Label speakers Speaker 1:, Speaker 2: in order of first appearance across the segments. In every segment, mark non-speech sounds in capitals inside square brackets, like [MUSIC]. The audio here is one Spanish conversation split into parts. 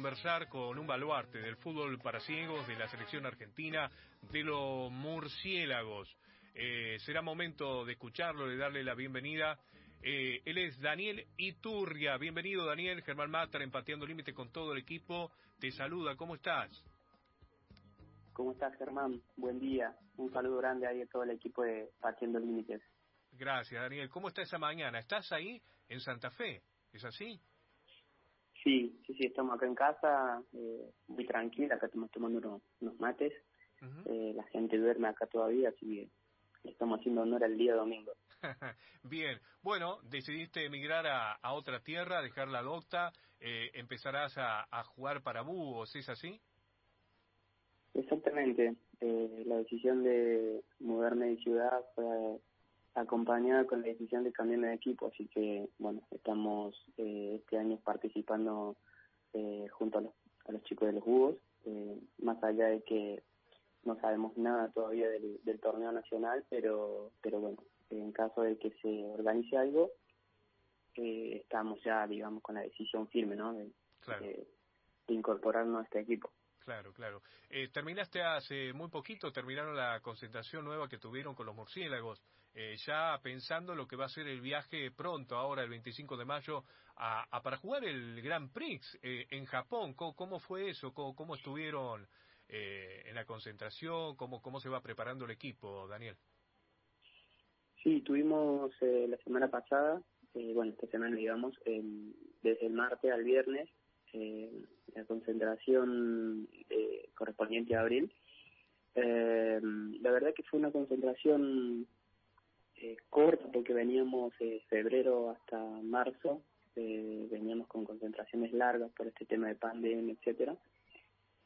Speaker 1: conversar con un baluarte del fútbol para ciegos, de la selección argentina, de los murciélagos. Eh, será momento de escucharlo, de darle la bienvenida. Eh, él es Daniel Iturria. Bienvenido, Daniel. Germán Matar, empateando límite con todo el equipo. Te saluda. ¿Cómo estás?
Speaker 2: ¿Cómo estás, Germán? Buen día. Un saludo grande ahí a todo el equipo de Partiendo Límites.
Speaker 1: Gracias, Daniel. ¿Cómo está esa mañana? ¿Estás ahí en Santa Fe? ¿Es así?
Speaker 2: Sí, sí, sí, estamos acá en casa, eh, muy tranquila, acá estamos tomando unos, mates. eh, la gente duerme acá todavía, así que estamos haciendo honor al día domingo. [LAUGHS]
Speaker 1: Bien, bueno, decidiste emigrar a, a, otra tierra, dejar la docta, eh, empezarás a, a, jugar para búhos, ¿es así?
Speaker 2: Exactamente, eh, la decisión de mudarme de ciudad fue acompañada con la decisión de cambiarme de equipo, así que bueno, estamos eh, este año participando eh, junto a los, a los chicos de los Búhos, eh, más allá de que no sabemos nada todavía del, del, torneo nacional, pero pero bueno, en caso de que se organice algo, eh, estamos ya, digamos, con la decisión firme, ¿no? De,
Speaker 1: claro.
Speaker 2: de, de incorporarnos a este equipo.
Speaker 1: Claro, claro. Eh, terminaste hace muy poquito, terminaron la concentración nueva que tuvieron con los murciélagos, eh, ya pensando lo que va a ser el viaje pronto, ahora el 25 de mayo, a, a para jugar el Grand Prix eh, en Japón. ¿Cómo, cómo fue eso? ¿Cómo, cómo estuvieron eh, en la concentración? ¿Cómo, ¿Cómo se va preparando el equipo, Daniel?
Speaker 2: Sí, tuvimos eh, la semana pasada, bueno, esta semana digamos, desde el martes al viernes, eh, la concentración eh, correspondiente a abril. Eh, la verdad que fue una concentración eh, corta porque veníamos de febrero hasta marzo, eh, veníamos con concentraciones largas por este tema de pandemia, etcétera.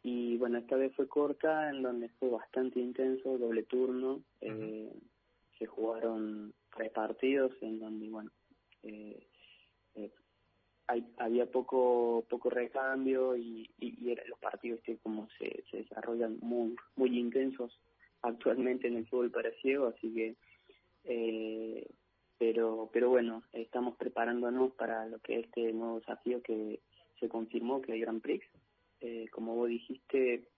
Speaker 2: Y bueno, esta vez fue corta, en donde fue bastante intenso, doble turno. Eh, uh -huh. Se jugaron tres partidos, en donde, bueno, eh, hay, había poco poco recambio y, y, y los partidos que como se, se desarrollan muy muy intensos actualmente en el fútbol para ciego así que eh, pero pero bueno estamos preparándonos para lo que es este nuevo desafío que se confirmó que hay Grand Prix. Eh, como vos dijiste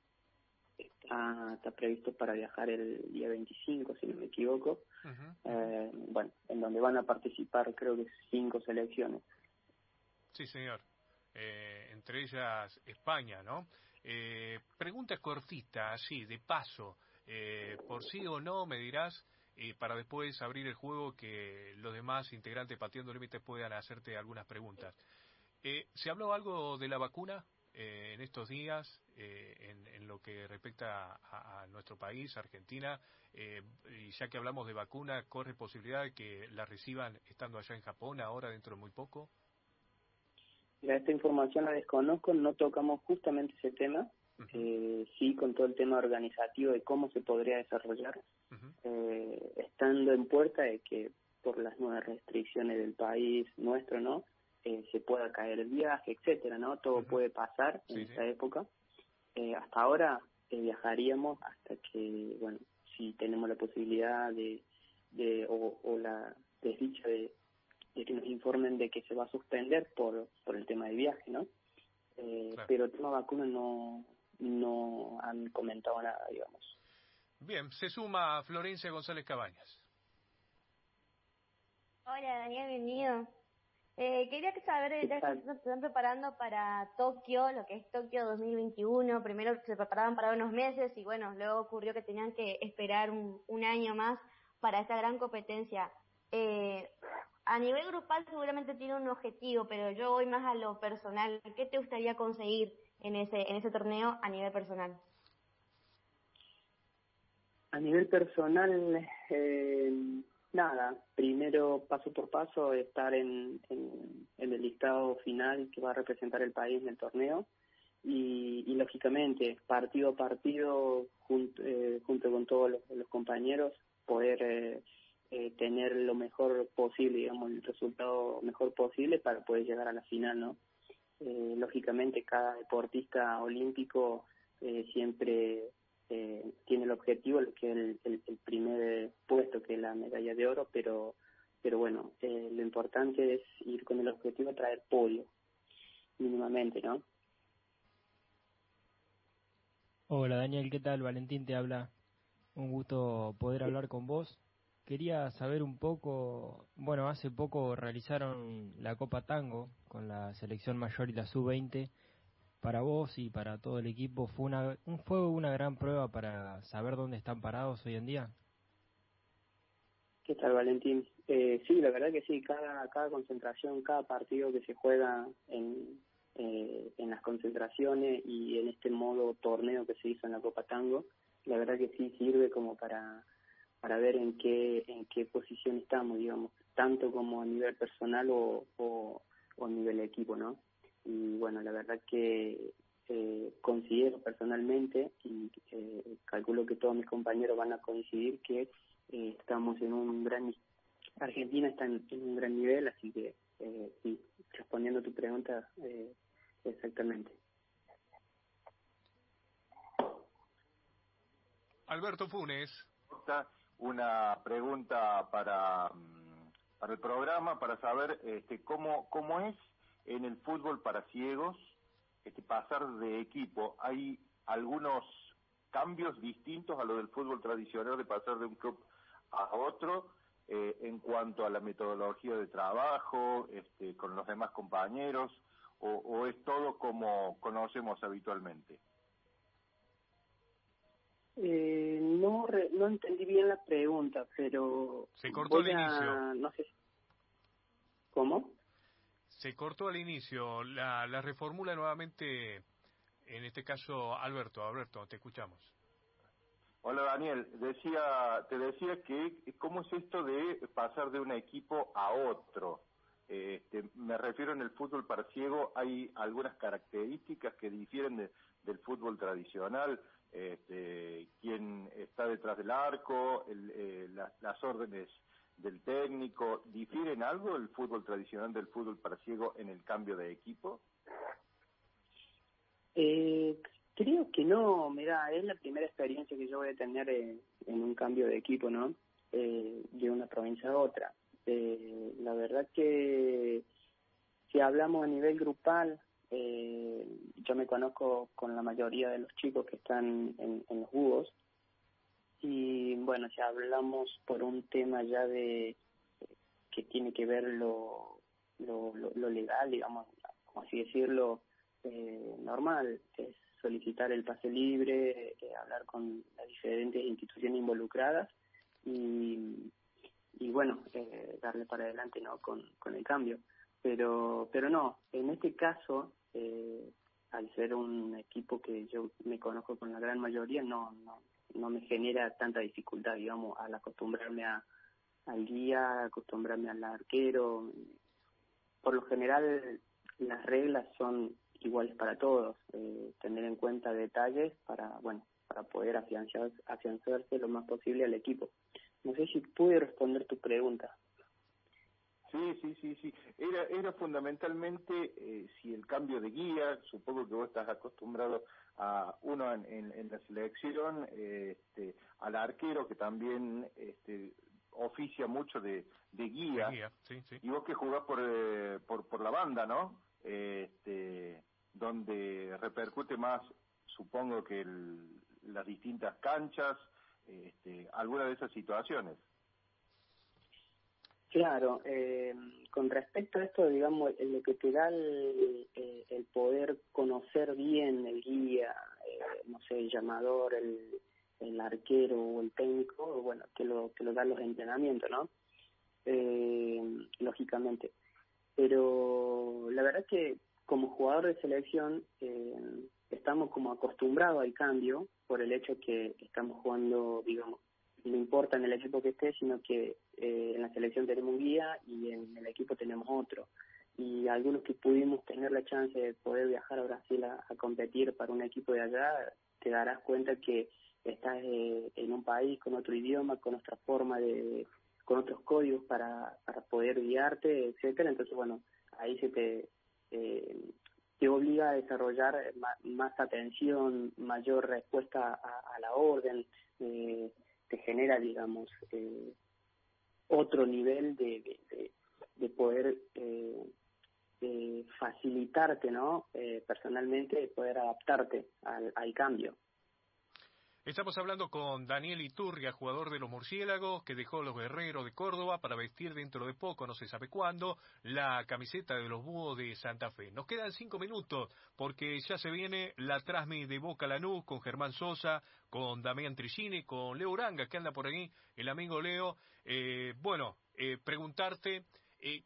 Speaker 2: está, está previsto para viajar el día 25 si no me equivoco. Uh -huh. eh, bueno en donde van a participar creo que cinco selecciones
Speaker 1: Sí, señor. Eh, entre ellas España, ¿no? Eh, pregunta cortita, así, de paso. Eh, por sí o no, me dirás, para después abrir el juego que los demás integrantes Pateando Límites puedan hacerte algunas preguntas. Eh, ¿Se habló algo de la vacuna eh, en estos días eh, en, en, lo que respecta a, a nuestro país, Argentina? Y ya que hablamos de vacuna, ¿corre posibilidad de que la reciban estando allá en Japón ahora dentro de muy poco?
Speaker 2: Mira, esta información la desconozco, no tocamos justamente ese tema, uh -huh. eh, sí con todo el tema organizativo de cómo se podría desarrollar, uh -huh. eh, estando en puerta de que por las nuevas restricciones del país nuestro, ¿no? Eh, se pueda caer el viaje, etcétera, ¿no? Todo uh -huh. puede pasar en esa sí. época. Eh, hasta ahora eh, viajaríamos hasta que, bueno, si tenemos la posibilidad de, de o, o la desdicha de de que nos informen de que se va a suspender por por el tema de viaje, ¿no? Eh, claro. Pero el tema vacuna no no han comentado nada, digamos.
Speaker 1: Bien, se suma Florencia González Cabañas.
Speaker 3: Hola Daniel, bienvenido. Eh, quería saber, ya que se están preparando para Tokio, lo que es Tokio 2021, primero se preparaban para unos meses y bueno, luego ocurrió que tenían que esperar un, un año más para esta gran competencia. Eh, a nivel grupal seguramente tiene un objetivo, pero yo voy más a lo personal. ¿Qué te gustaría conseguir en ese en ese torneo a nivel personal?
Speaker 2: A nivel personal, eh, nada. Primero, paso por paso, estar en, el listado final que va a representar el país en el torneo. Y, y lógicamente, partido a partido, junto, eh, junto con todos los, los compañeros, poder... Eh, eh, tener lo mejor posible, digamos, el resultado mejor posible para poder llegar a la final, ¿no? Eh, lógicamente cada deportista olímpico eh, siempre eh, tiene el objetivo, que es el, el, el, primer puesto, que es la medalla de oro, pero pero bueno, eh, lo importante es ir con el objetivo de traer podio, mínimamente, ¿no?
Speaker 4: Hola Daniel, ¿qué tal? Valentín te habla. Un gusto poder hablar con vos. Quería saber un poco, bueno, hace poco realizaron la Copa Tango con la selección mayor y la sub-20. Para vos y para todo el equipo, ¿fue una, ¿fue una gran prueba para saber dónde están parados hoy en día?
Speaker 2: ¿Qué tal, Valentín? Eh, sí, la verdad que sí, cada, cada concentración, cada partido que se juega en, eh, en las concentraciones y en este modo torneo que se hizo en la Copa Tango, la verdad que sí sirve como para, para ver en qué, en qué posición estamos, digamos, tanto como a nivel personal o, o, a nivel equipo, ¿no? Y bueno, la verdad que eh, considero personalmente y eh, calculo que todos mis compañeros van a coincidir que eh, estamos en un gran Argentina está en, en un gran nivel así que eh, sí respondiendo a tu pregunta eh, Exactamente.
Speaker 1: Alberto Funes.
Speaker 5: Una pregunta para, mm, para el programa, para saber este, cómo, cómo es en el fútbol para ciegos este, pasar de equipo. ¿Hay algunos cambios distintos a lo del fútbol tradicional de pasar de un club a otro eh, en cuanto a la metodología de trabajo, este, con los demás compañeros? o, es todo como conocemos habitualmente?
Speaker 2: Eh, no no entendí bien la pregunta, pero
Speaker 1: se cortó al inicio.
Speaker 2: No sé. ¿Cómo?
Speaker 1: Se cortó al inicio. La, la reformula nuevamente. En este caso, Alberto. Alberto, te escuchamos.
Speaker 5: Hola Daniel, decía, te decía que cómo es esto de pasar de un equipo a otro. Me refiero en el fútbol para ciego, hay algunas características que difieren del fútbol tradicional, este, quién está detrás del arco, eh, las órdenes del técnico, ¿difieren algo el fútbol tradicional del fútbol para ciego en el cambio de equipo?
Speaker 2: Eh, creo que no, mira, es la primera experiencia que yo voy a tener en, un cambio de equipo, ¿no? Eh, de una provincia a otra. Eh, la verdad que si hablamos a nivel grupal, eh, yo me conozco con la mayoría de los chicos que están en, los jugos y bueno, si hablamos por un tema ya de que tiene que ver lo, lo, lo, legal, digamos, como así decirlo, eh, normal, es solicitar el pase libre, eh, hablar con las diferentes instituciones involucradas y y bueno, eh, darle para adelante no con, con el cambio. Pero, pero no, en este caso, eh, al ser un equipo que yo me conozco con la gran mayoría, no, no, no me genera tanta dificultad, digamos, al acostumbrarme a, al guía, acostumbrarme al arquero. Por lo general, las reglas son iguales para todos, eh, tener en cuenta detalles para, bueno, para poder afianzar, afianzarse lo más posible al equipo. No sé si pude responder tu pregunta.
Speaker 5: Sí, sí, sí, sí. Era, era fundamentalmente eh, si el cambio de guía, supongo que vos estás acostumbrado a uno en, en, la selección, este, al arquero que también este, oficia mucho de, de guía,
Speaker 1: sí, sí.
Speaker 5: y vos que jugás por, eh, por, por la banda, ¿no? Este, donde repercute más, supongo que el, las distintas canchas, este, alguna de esas situaciones.
Speaker 2: Claro, eh, con respecto a esto, digamos, lo que te da el, el poder conocer bien el guía, eh, no sé, el llamador, el, el arquero o el técnico, bueno, que lo, que lo dan los entrenamientos, ¿no? Eh, lógicamente. Pero la verdad es que como jugador de selección eh, estamos como acostumbrados al cambio por el hecho que estamos jugando, digamos, no importa en el equipo que esté, sino que eh, en la selección tenemos un guía y en el equipo tenemos otro. Y algunos que pudimos tener la chance de poder viajar a Brasil a, competir para un equipo de allá, te darás cuenta que estás eh, en un país con otro idioma, con otra forma de, con otros códigos para, para poder guiarte, etcétera. Entonces, bueno, ahí se te eh, te obliga a desarrollar más, atención, mayor respuesta a, la orden, eh, te genera, digamos, eh, otro nivel de, de, poder eh, facilitarte, ¿no? Eh, personalmente, poder adaptarte al, al cambio.
Speaker 1: Estamos hablando con Daniel Iturria, jugador de los Murciélagos, que dejó los Guerreros de Córdoba para vestir dentro de poco, no se sabe cuándo, la camiseta de los Búhos de Santa Fe. Nos quedan cinco minutos porque ya se viene la Trasmi de Boca Lanús con Germán Sosa, con Damián Trigini, con Leo Uranga, que anda por ahí, el amigo Leo. Eh, bueno, eh, preguntarte, eh,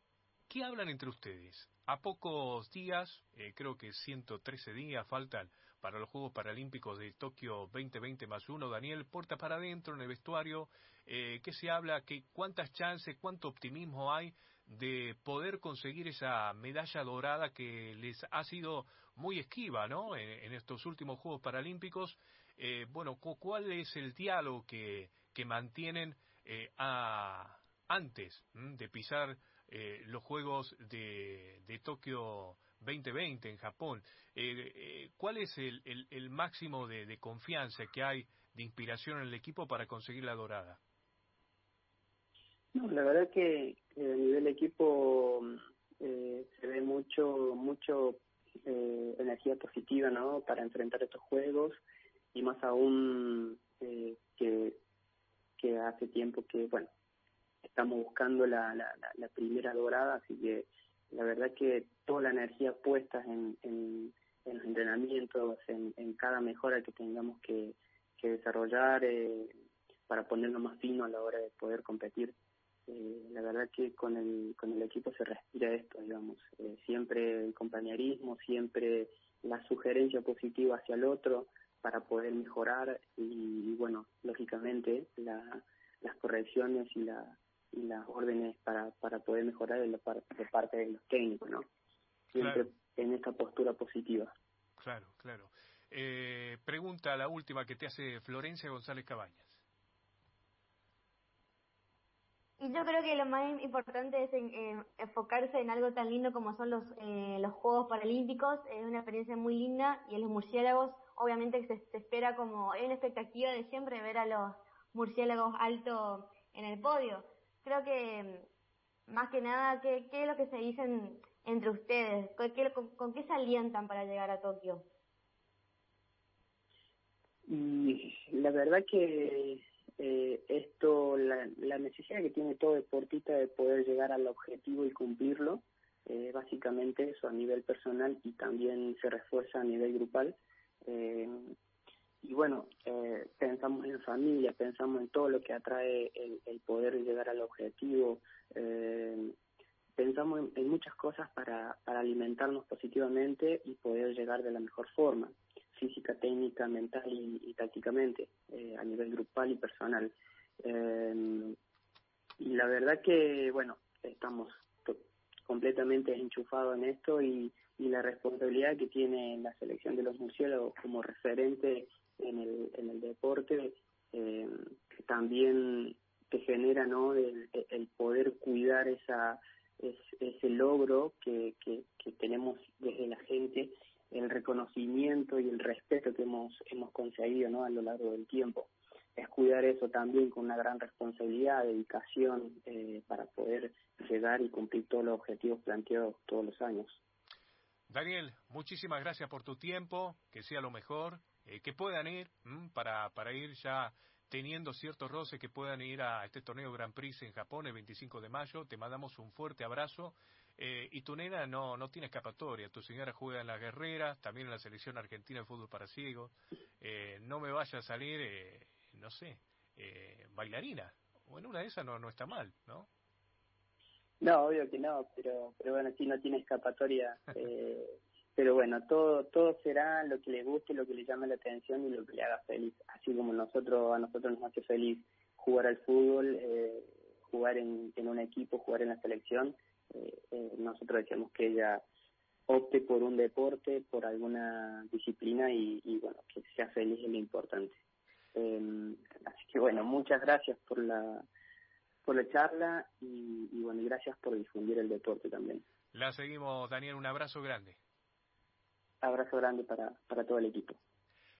Speaker 1: ¿qué hablan entre ustedes? A pocos días, creo que 113 días faltan para los Juegos Paralímpicos de Tokio 2020 más uno. Daniel, puerta para adentro en el vestuario, eh, ¿qué se habla? ¿Qué, ¿Cuántas chances, cuánto optimismo hay de poder conseguir esa medalla dorada que les ha sido muy esquiva ¿no? en, estos últimos Juegos Paralímpicos? Eh, bueno, ¿cuál es el diálogo que, que mantienen eh, antes de pisar eh, los Juegos de Tokio 2020 en Japón. Eh, eh, ¿Cuál es el, máximo de, confianza que hay, de inspiración en el equipo para conseguir la dorada?
Speaker 2: No, la verdad que a nivel equipo eh, se ve mucho, mucho energía positiva, ¿no? Para enfrentar estos juegos y más aún que, que hace tiempo que, bueno, estamos buscando la, la primera dorada, así que la verdad que toda la energía puesta en, los entrenamientos, en, en, cada mejora que tengamos que, que desarrollar eh, para ponernos más fino a la hora de poder competir. Eh, la verdad que con el, con el equipo se respira esto, digamos, eh, siempre el compañerismo, siempre la sugerencia positiva hacia el otro para poder mejorar y, bueno, lógicamente la, las correcciones y la, y las órdenes para, para poder mejorar de, la de parte de los técnicos, ¿no? Siempre en esta postura positiva.
Speaker 1: Claro, claro. Eh, pregunta la última que te hace Florencia González Cabañas.
Speaker 3: Y yo creo que lo más importante es eh, enfocarse en algo tan lindo como son los, eh, los Juegos Paralímpicos. Es una experiencia muy linda y en los murciélagos obviamente se, se espera como, hay una expectativa de siempre ver a los murciélagos alto en el podio creo que más que nada, ¿qué, qué es lo que se dicen entre ustedes? con, qué se alientan para llegar a Tokio?
Speaker 2: Y la verdad que eh, esto, la, la, necesidad que tiene todo deportista de poder llegar al objetivo y cumplirlo, eh, básicamente eso a nivel personal y también se refuerza a nivel grupal. Eh, y bueno, eh, pensamos en familia, pensamos en todo lo que atrae el, poder llegar al objetivo, eh, pensamos en, muchas cosas para, para alimentarnos positivamente y poder llegar de la mejor forma, física, técnica, mental y, tácticamente, eh, a nivel grupal y personal. y la verdad que, bueno, estamos completamente enchufados en esto y, y la responsabilidad que tiene la selección de los murciélagos como referente en el, en el deporte eh, también te genera no el, poder cuidar esa ese logro que, que, tenemos desde la gente el reconocimiento y el respeto que hemos hemos conseguido no a lo largo del tiempo. Es cuidar eso también con una gran responsabilidad dedicación eh, para poder llegar y cumplir todos los objetivos planteados todos los años.
Speaker 1: Daniel muchísimas gracias por tu tiempo que sea lo mejor eh, que puedan ir para, para ir ya teniendo ciertos roces que puedan ir a este torneo Grand Prix en Japón el 25 de mayo. Te mandamos un fuerte abrazo. Eh, y tu nena no, no tiene escapatoria. Tu señora juega en la guerrera, también en la selección argentina de fútbol para ciegos. Eh, no me vaya a salir, no sé, bailarina. Bueno, una de esas no, no está mal, ¿no?
Speaker 2: No, obvio que no, pero, pero bueno, si no tiene escapatoria. [LAUGHS] pero bueno, todo todo será lo que le guste, lo que le llame la atención y lo que le haga feliz. Así como nosotros a nosotros nos hace feliz jugar al fútbol, eh, jugar en, en un equipo, jugar en la selección, eh, eh, nosotros decíamos que ella opte por un deporte, por alguna disciplina y, bueno, que sea feliz es lo importante. Eh, así que bueno, muchas gracias por la por la charla y, y bueno, gracias por difundir el deporte también.
Speaker 1: La seguimos, Daniel, un abrazo grande.
Speaker 2: Abrazo grande para, para todo el equipo.